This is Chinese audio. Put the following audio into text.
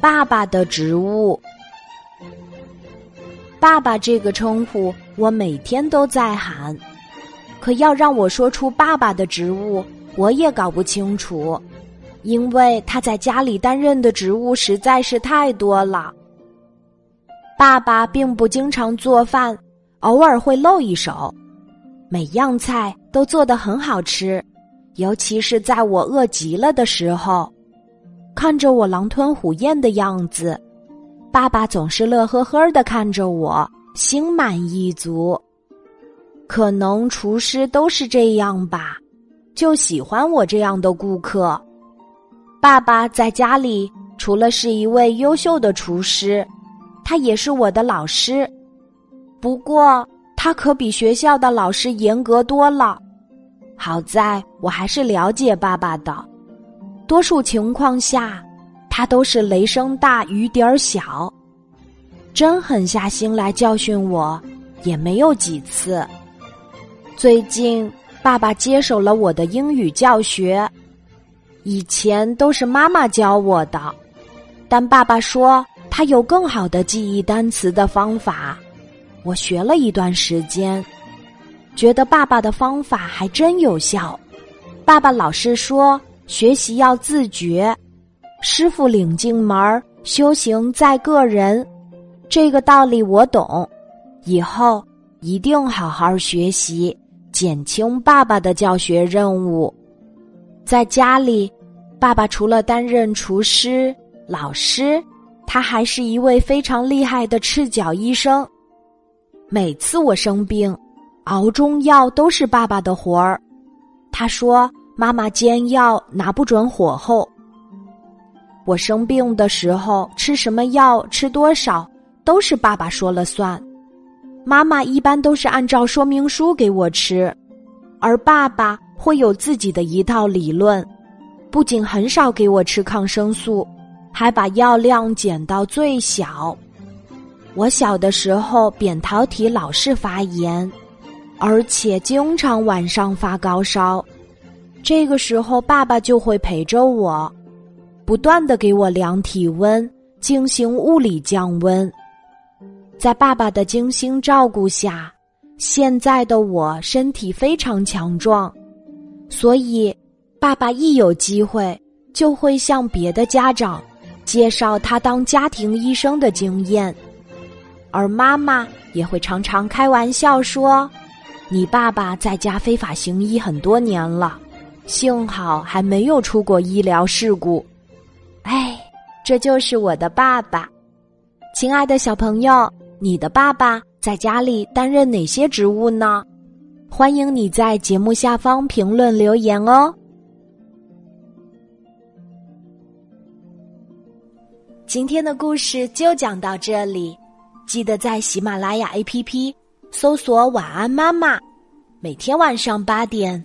爸爸的植物。爸爸这个称呼，我每天都在喊。可要让我说出爸爸的职务，我也搞不清楚，因为他在家里担任的职务实在是太多了。爸爸并不经常做饭，偶尔会露一手，每样菜都做得很好吃，尤其是在我饿极了的时候，看着我狼吞虎咽的样子。爸爸总是乐呵呵的看着我，心满意足。可能厨师都是这样吧，就喜欢我这样的顾客。爸爸在家里除了是一位优秀的厨师，他也是我的老师。不过他可比学校的老师严格多了。好在我还是了解爸爸的，多数情况下。他都是雷声大雨点儿小，真狠下心来教训我，也没有几次。最近爸爸接手了我的英语教学，以前都是妈妈教我的，但爸爸说他有更好的记忆单词的方法。我学了一段时间，觉得爸爸的方法还真有效。爸爸老是说学习要自觉。师傅领进门，修行在个人。这个道理我懂，以后一定好好学习，减轻爸爸的教学任务。在家里，爸爸除了担任厨师、老师，他还是一位非常厉害的赤脚医生。每次我生病，熬中药都是爸爸的活儿。他说：“妈妈煎药拿不准火候。”我生病的时候吃什么药，吃多少，都是爸爸说了算。妈妈一般都是按照说明书给我吃，而爸爸会有自己的一套理论。不仅很少给我吃抗生素，还把药量减到最小。我小的时候扁桃体老是发炎，而且经常晚上发高烧，这个时候爸爸就会陪着我。不断的给我量体温，进行物理降温。在爸爸的精心照顾下，现在的我身体非常强壮。所以，爸爸一有机会就会向别的家长介绍他当家庭医生的经验，而妈妈也会常常开玩笑说：“你爸爸在家非法行医很多年了，幸好还没有出过医疗事故。”哎，这就是我的爸爸，亲爱的小朋友，你的爸爸在家里担任哪些职务呢？欢迎你在节目下方评论留言哦。今天的故事就讲到这里，记得在喜马拉雅 APP 搜索“晚安妈妈”，每天晚上八点，